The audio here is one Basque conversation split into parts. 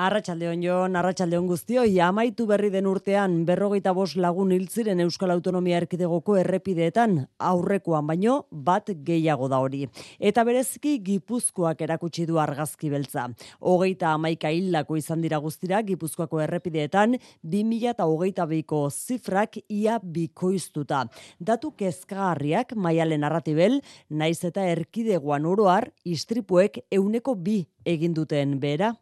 Arratxaldeon Jon, arratsaldeon guztio, amaitu berri den urtean berrogeita bost lagun hiltziren Euskal Autonomia Erkidegoko errepideetan aurrekoan baino bat gehiago da hori. Eta bereziki Gipuzkoak erakutsi du argazki beltza. Hogeita amaika hildako izan dira guztira Gipuzkoako errepideetan 2000 eta hogeita beiko zifrak ia bikoiztuta. Datu kezkagarriak maialen narratibel, naiz eta erkidegoan oroar, istripuek euneko bi egin duten bera.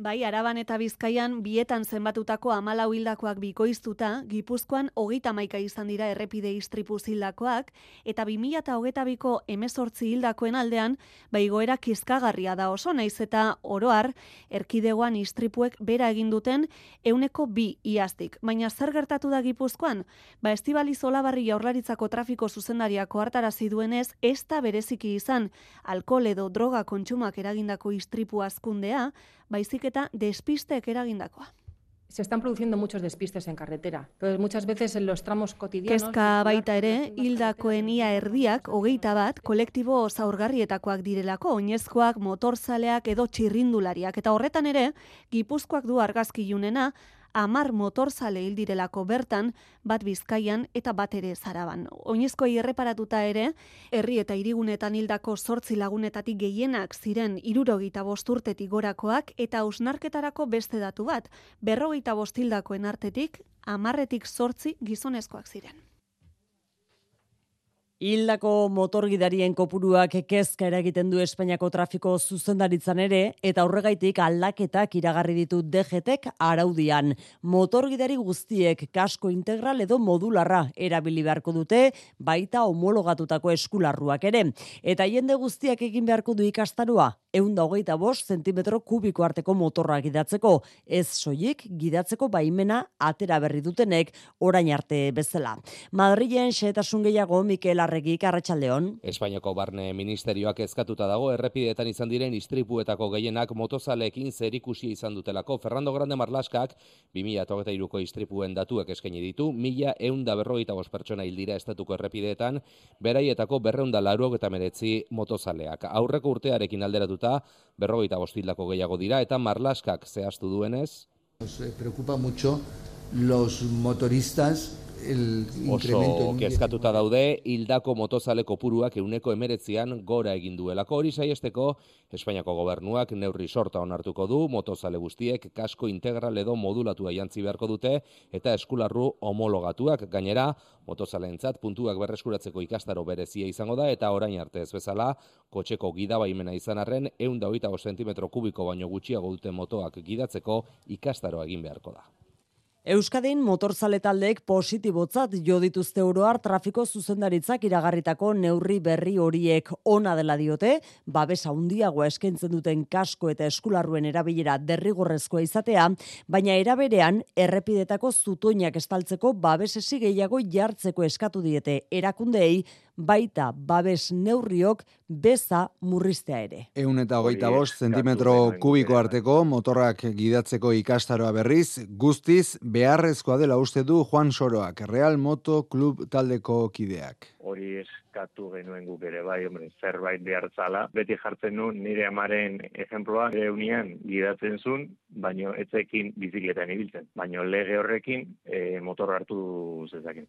Bai, araban eta bizkaian bietan zenbatutako amalau hildakoak bikoiztuta, gipuzkoan hogeita maika izan dira errepide istripu zildakoak, eta bi mila eta hogeita biko emezortzi hildakoen aldean, bai goera kizkagarria da oso, naiz eta oroar, erkidegoan istripuek bera eginduten euneko bi iaztik. Baina zer gertatu da gipuzkoan? Ba, estibali zolabarri jaurlaritzako trafiko zuzendariako hartarazi duenez, ez da bereziki izan, alkohol edo droga kontsumak eragindako istripu azkundea, baizik eta despistek eragindakoa. Se están produciendo muchos despistes en carretera. Entonces, muchas veces en los tramos cotidianos... Kezka baita ere, hildakoen ia erdiak, hogeita bat, kolektibo zaurgarrietakoak direlako, oinezkoak, motorzaleak edo txirrindulariak. Eta horretan ere, gipuzkoak du argazki junena, amar motorzale hildirelako bertan, bat bizkaian eta bat ere zaraban. Oinezko erreparatuta ere, herri eta irigunetan hildako sortzi lagunetatik gehienak ziren irurogita bosturtetik gorakoak eta ausnarketarako beste datu bat, berrogita bostildakoen artetik, amarretik sortzi gizonezkoak ziren. Hildako motorgidarien kopuruak kezka eragiten du Espainiako trafiko zuzendaritzan ere, eta horregaitik aldaketak iragarri ditu DGTek araudian. Motorgidari guztiek kasko integral edo modularra erabili beharko dute, baita homologatutako eskularruak ere. Eta jende guztiak egin beharko du ikastarua, eunda hogeita bost zentimetro kubiko arteko motorra gidatzeko, ez soilik gidatzeko baimena atera berri dutenek orain arte bezala. Madrilen xetasun gehiago Mikel Arregik Arratsaldeon. Espainiako Barne Ministerioak ezkatuta dago errepidetan izan diren istripuetako gehienak motozaleekin zerikusi izan dutelako. Fernando Grande Marlaskak 2023ko istripuen datuak eskaini ditu, mila eunda berrogeita bost pertsona hildira estatuko errepideetan, beraietako berreunda laruak eta meretzi motozaleak. Aurreko urtearekin alderatuta, berrogeita bostildako gehiago dira, eta Marlaskak zehaztu duenez. Nos preocupa mucho los motoristas el Oso kezkatuta daude, hildako motozale kopuruak euneko emeretzian gora egin duelako. Hori saiesteko, Espainiako gobernuak neurri sorta onartuko du, motozale guztiek kasko integral edo modulatua jantzi beharko dute, eta eskularru homologatuak. Gainera, motozaleentzat puntuak berreskuratzeko ikastaro berezia izango da, eta orain arte ez bezala, kotxeko gidabaimena izan arren, eunda hogeita centimetro kubiko baino gutxiago dute motoak gidatzeko ikastaro egin beharko da. Euskadin motorzale taldeek positibotzat jo dituzte oroar trafiko zuzendaritzak iragarritako neurri berri horiek. Ona dela diote, babesa handiagoa eskaintzen duten kasko eta eskularruen erabilera derrigorrezkoa izatea, baina eraberean errepidetako zutoinak estaltzeko babesesi gehiago jartzeko eskatu diete erakundeei baita babes neurriok beza murriztea ere. Eun eta hogeita bost zentimetro kubiko arteko motorrak gidatzeko ikastaroa berriz, guztiz beharrezkoa dela uste du Juan Soroak, Real Moto Club taldeko kideak. Hori eskatu genuen guk ere, bai, hombre, zerbait behartzala. Beti jartzen nu nire amaren ejemploa, ere unian gidatzen zuen, baino etzekin bizikletan ibiltzen. Baino lege horrekin e, motor hartu zezakin.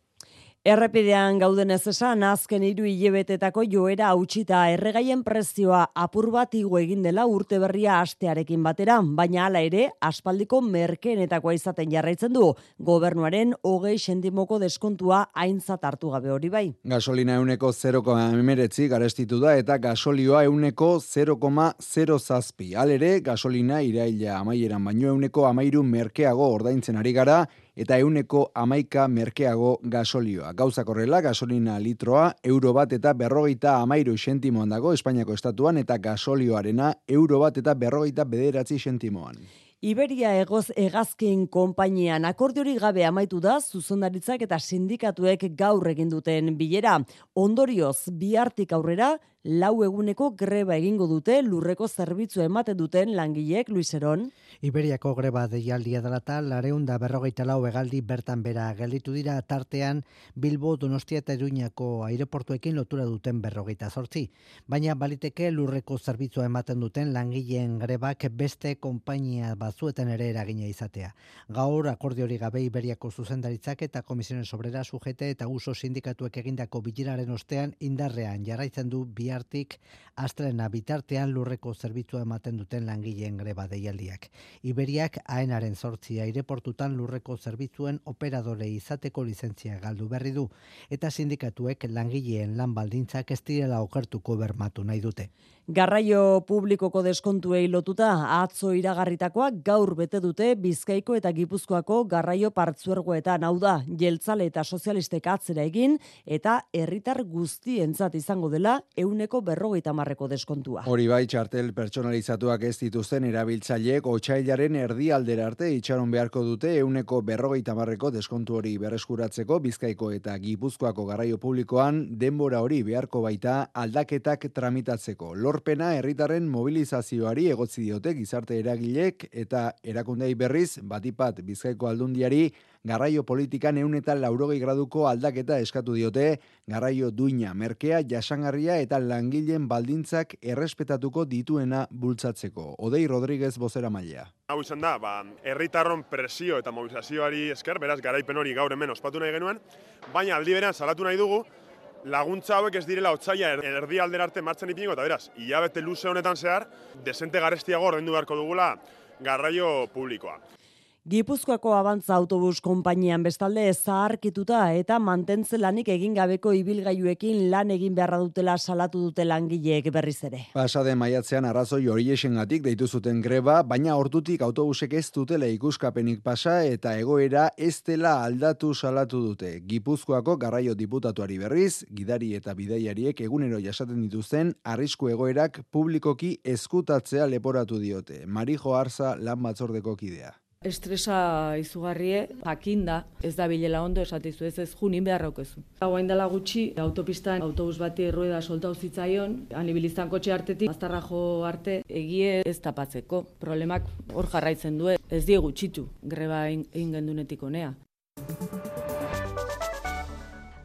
Errepidean gauden ez esan, azken hiru hilebetetako joera hautsita erregaien prezioa apur bat igo egin dela urte berria astearekin batera, baina hala ere, aspaldiko merkeenetakoa izaten jarraitzen du, gobernuaren hogei sentimoko deskontua aintzat hartu gabe hori bai. Gasolina euneko 0,emeretzi garestitu da eta gasolioa euneko 0,0 zazpi. Alere, gasolina iraila amaieran baino euneko amairu merkeago ordaintzen ari gara, eta euneko amaika merkeago gasolioa. Gauza korrela, gasolina litroa, euro bat eta berrogeita amairu sentimoan dago Espainiako estatuan eta gasolioarena euro bat eta berrogeita bederatzi sentimoan. Iberia egoz egazkin konpainian akordiori gabe amaitu da zuzendaritzak eta sindikatuek gaur egin duten bilera. Ondorioz, bihartik aurrera, lau eguneko greba egingo dute lurreko zerbitzu ematen duten langileek Luiseron. Iberiako greba deialdia dela ta lareun da berrogeita lau egaldi bertan bera gelditu dira tartean Bilbo Donostia eta Iruñako aireportuekin lotura duten berrogeita zortzi. Baina baliteke lurreko zerbitzua ematen duten langileen grebak beste konpainia bazuetan ere eragina izatea. Gaur akordiori gabe Iberiako zuzendaritzak eta komisionen sobrera sujete eta uso sindikatuek egindako biliraren ostean indarrean jarraitzen du bihartik astrena bitartean lurreko zerbitzua ematen duten langileen greba deialdiak. Iberiak aenaren sortzi aireportutan lurreko zerbitzuen operadore izateko lizentzia galdu berri du eta sindikatuek langileen lan baldintzak ez direla okertuko bermatu nahi dute. Garraio publikoko deskontuei lotuta atzo iragarritakoak gaur bete dute Bizkaiko eta Gipuzkoako garraio partzuergoetan hau da jeltzale eta sozialistek atzera egin eta herritar guztientzat izango dela euneko berrogeita marreko deskontua. Hori bai txartel pertsonalizatuak ez dituzten erabiltzaileek otxailaren erdi aldera arte itxaron beharko dute euneko berrogeita marreko deskontu hori berreskuratzeko Bizkaiko eta Gipuzkoako garraio publikoan denbora hori beharko baita aldaketak tramitatzeko lorpena herritarren mobilizazioari egotzi diote gizarte eragilek eta erakundei berriz batipat Bizkaiko aldundiari garraio politikan eun eta laurogei graduko aldaketa eskatu diote garraio duina, merkea, jasangarria eta langileen baldintzak errespetatuko dituena bultzatzeko. Odei Rodríguez bozera maila. Hau izan da, ba, herritarron presio eta mobilizazioari esker, beraz garaipen hori gaur hemen ospatu nahi genuen, baina aldi berean salatu nahi dugu, laguntza hauek ez direla otzaia er, erdi alder arte martzen ipiniko, eta beraz, hilabete luze honetan zehar, desente garestiago ordendu beharko dugula garraio publikoa. Gipuzkoako abantza autobus konpainian bestalde zaharkituta eta mantentze lanik egin gabeko ibilgailuekin lan egin beharra dutela salatu dute langileek berriz ere. Pasade maiatzean arrazoi hori esengatik deitu zuten greba, baina hortutik autobusek ez dutela ikuskapenik pasa eta egoera ez dela aldatu salatu dute. Gipuzkoako garraio diputatuari berriz, gidari eta bidaiariek egunero jasaten dituzten arrisku egoerak publikoki eskutatzea leporatu diote. Marijo Arza lan batzordeko kidea. Estresa izugarrie, jakinda, ez da bilela ondo esatizu, ez ez junin beharrokezu. Hauain dela gutxi, autopistan autobus bati errueda soltau zitzaion, anibiliztan kotxe artetik, aztarra jo arte, egie ez tapatzeko. Problemak hor jarraitzen du, ez die gutxitu, greba egin gendunetik onea.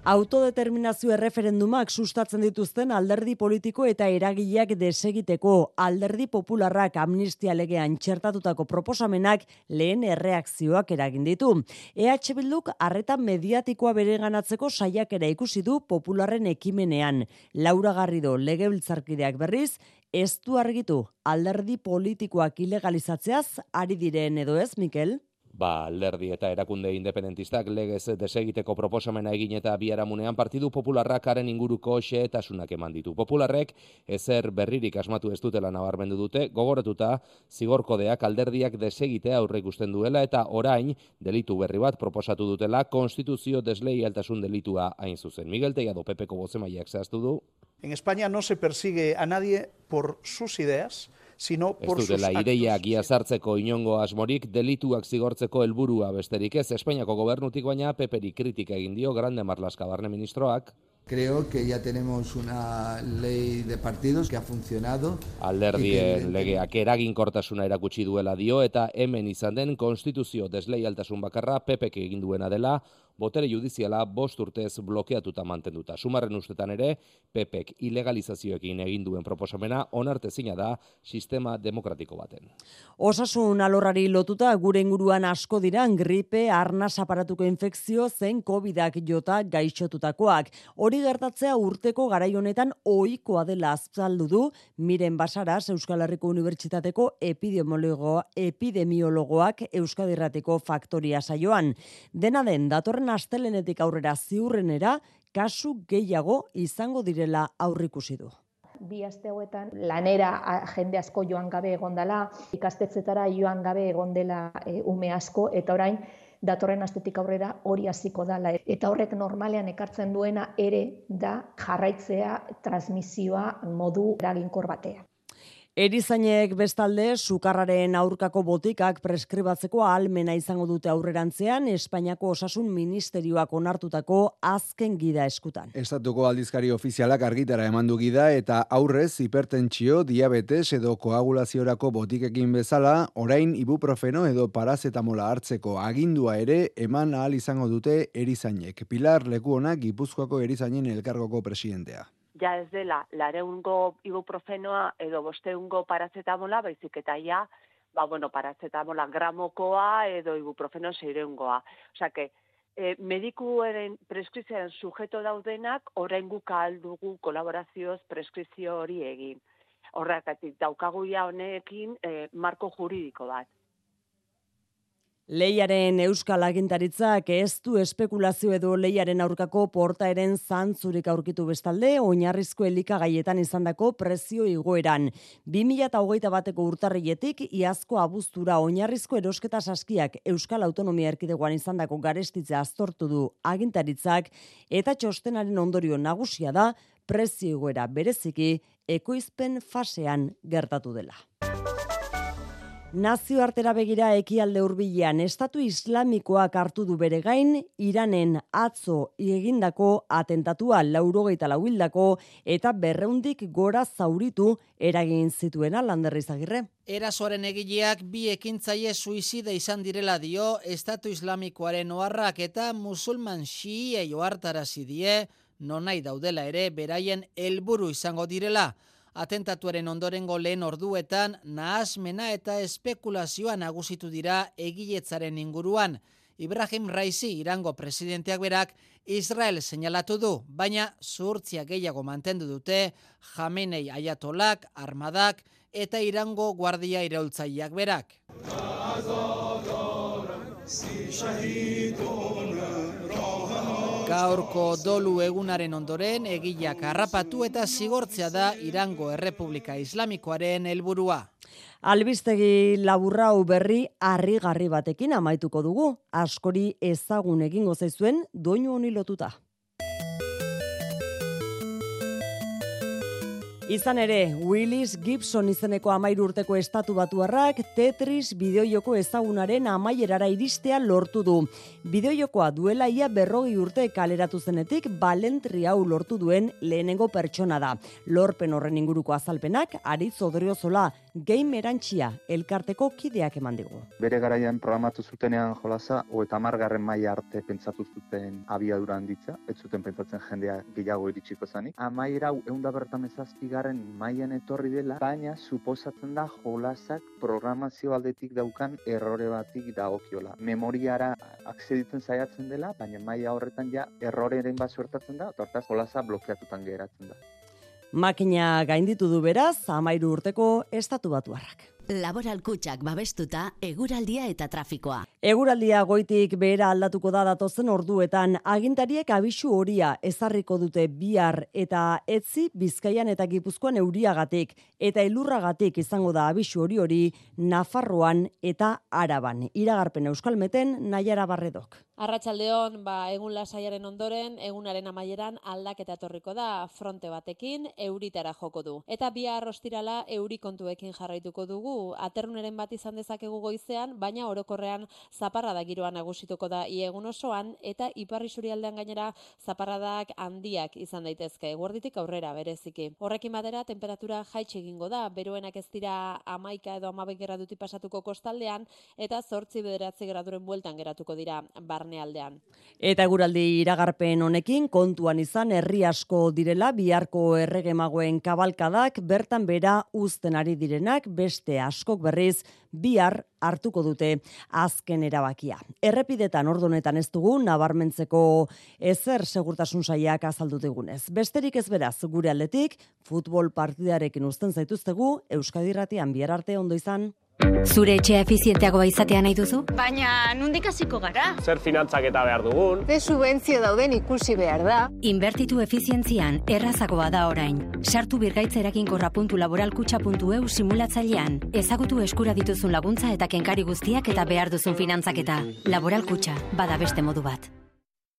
Autodeterminazio erreferendumak sustatzen dituzten alderdi politiko eta eragileak desegiteko alderdi popularrak amnistia legean txertatutako proposamenak lehen erreakzioak eragin ditu. EH Bilduk arreta mediatikoa bereganatzeko saiakera ikusi du popularren ekimenean. Laura Garrido legebiltzarkideak berriz, ez du argitu alderdi politikoak ilegalizatzeaz ari diren edo ez, Mikel? Ba, alderdi eta erakunde independentistak legez desegiteko proposamena egin eta biaramunean partidu popularrak haren inguruko xeetasunak eman ditu. Popularrek ezer berririk asmatu ez dutela nabarmendu dute, gogoratuta zigorkodeak alderdiak desegite aurre ikusten duela eta orain delitu berri bat proposatu dutela konstituzio desleialtasun delitua hain zuzen. Miguel Teiado Pepeko bozemaiak zehaztu du. En España no se persigue a nadie por sus ideas, sino por sus actos. ideia gia sartzeko inongo asmorik delituak zigortzeko helburua besterik ez Espainiako gobernutik baina peperi kritika egin dio Grande Marlaska barne ministroak. Creo que ya tenemos una ley de partidos que ha funcionado. Alderdien legeak eraginkortasuna erakutsi duela dio eta hemen izan den konstituzio desleialtasun bakarra pepek egin duena dela botere judiziala bost urtez blokeatuta mantenduta. Sumarren ustetan ere, pepek ilegalizazioekin egin duen proposamena onartezina da sistema demokratiko baten. Osasun alorrari lotuta gure inguruan asko dira gripe, arna aparatuko infekzio zen COVIDak jota gaixotutakoak. Hori gertatzea urteko garai honetan ohikoa dela azaldu du Miren Basaras Euskal Herriko Unibertsitateko epidemiologoa epidemiologoak Euskadirrateko faktoria saioan. Dena den datorren datorren astelenetik aurrera ziurrenera kasu gehiago izango direla aurrikusi du. Bi aste hauetan lanera jende asko joan gabe egondala, ikastetzetara joan gabe egondela e, ume asko eta orain datorren astetik aurrera hori hasiko dala eta horrek normalean ekartzen duena ere da jarraitzea transmisioa modu eraginkor batean. Erizainek bestalde, sukarraren aurkako botikak preskribatzeko almena izango dute aurrerantzean, Espainiako osasun ministerioak onartutako azken gida eskutan. Estatuko aldizkari ofizialak argitara emandu gida eta aurrez hipertentsio, diabetes edo koagulaziorako botikekin bezala, orain ibuprofeno edo parazetamola hartzeko agindua ere eman ahal izango dute erizainek. Pilar Lekuonak Gipuzkoako erizainen elkargoko presidentea ja ez dela lareungo ibuprofenoa edo bosteungo parazetamola, baizik eta ja, ba, bueno, parazetamola gramokoa edo ibuprofeno seireungoa. Osea, que e, medikuaren preskrizioaren sujeto daudenak, orain guka aldugu kolaborazioz preskrizio hori egin. Horrekatik, daukagu ja honekin e, marko juridiko bat. Leiaren euskal agintaritzak ez du espekulazio edo leiaren aurkako portaeren zantzurik aurkitu bestalde, oinarrizko elikagaietan izandako prezio igoeran. 2008 bateko urtarrietik, iazko abuztura oinarrizko erosketa saskiak euskal autonomia erkidegoan izandako garestitze aztortu du agintaritzak, eta txostenaren ondorio nagusia da, prezio igoera bereziki, ekoizpen fasean gertatu dela. Nazioartera begira ekialde hurbilean estatu islamikoak hartu du bere gain Iranen atzo egindako atentatua laurogeita lauildako eta berreundik gora zauritu eragin zituena landerri zagirre. Erasoaren egileak bi ekintzaile suizide izan direla dio estatu islamikoaren oharrak eta musulman xiie joartarazi die nonai daudela ere beraien helburu izango direla atentatuaren ondorengo lehen orduetan nahasmena eta espekulazioa nagusitu dira egiletzaren inguruan. Ibrahim Raisi irango presidenteak berak Israel seinalatu du, baina zuhurtzia gehiago mantendu dute jamenei aiatolak, armadak eta irango guardia iraultzaileak berak. Gaurko dolu egunaren ondoren egileak harrapatu eta zigortzea da Irango Errepublika Islamikoaren helburua. Albistegi laburrau berri harrigarri batekin amaituko dugu. Askori ezagun egingo zaizuen doinu honi lotuta. Izan ere, Willis Gibson izeneko amairu urteko estatu batuarrak Tetris bideoioko ezagunaren amaierara iristea lortu du. Bideojokoa duela ia berrogi urte kaleratu zenetik balentri hau lortu duen lehenengo pertsona da. Lorpen horren inguruko azalpenak, aritz odriozola, game erantxia, elkarteko kideak eman digu. Bere garaian programatu zutenean jolasa, o eta margarren maila arte pentsatu zuten abiadura handitza, ez zuten pentsatzen jendea gehiago iritsiko zanik. Amaiera hau eunda bertan bigarren mailan etorri dela, baina suposatzen da jolasak programazio aldetik daukan errore batik dagokiola. Memoriara akseditzen saiatzen dela, baina maila horretan ja erroreren bat suertatzen da, eta jolasa blokeatutan geratzen da. Makina gainditu du beraz, amairu urteko estatu batuarrak. Laboral kutsak babestuta, eguraldia eta trafikoa. Eguraldia goitik behera aldatuko da datozen orduetan, agintariek abisu horia ezarriko dute bihar eta etzi bizkaian eta gipuzkoan euriagatik, eta elurragatik izango da abisu hori hori Nafarroan eta Araban. Iragarpen euskalmeten nahiara barredok. Arratsaldeon, ba, egun lasaiaren ondoren, egunaren amaieran aldaketa etorriko da fronte batekin euritara joko du. Eta bihar ostirala euri kontuekin jarraituko dugu aterruneren bat izan dezakegu goizean, baina orokorrean zaparrada giroa nagusituko da iegun osoan eta iparri surialdean gainera zaparradak handiak izan daitezke. Guarditik aurrera bereziki. Horrekin batera temperatura jaitsi egingo da, beroenak ez dira amaika edo amabek graduti pasatuko kostaldean eta zortzi bederatzi graduren bueltan geratuko dira barnealdean. Eta guraldi iragarpen honekin kontuan izan herri asko direla biharko erregemagoen kabalkadak bertan bera uzten ari direnak beste askok berriz bihar hartuko dute azken erabakia. Errepidetan ordonetan ez dugu nabarmentzeko ezer segurtasun saiak azaldu digunez. Besterik ez beraz gure aldetik futbol partidarekin uzten zaituztegu Euskadi Irratian bihar arte ondo izan. Zure etxea efizienteagoa izatea nahi duzu? Baina, nundik hasiko gara? Zer finantzak eta behar dugun? Ze subentzio dauden ikusi behar da? Inbertitu efizientzian errazagoa da orain. Sartu birgaitzerakin laboralkutxa.eu simulatzailean. Ezagutu eskura dituzun laguntza eta kenkari guztiak eta behar duzun finantzaketa. Laboralkutxa, bada beste modu bat.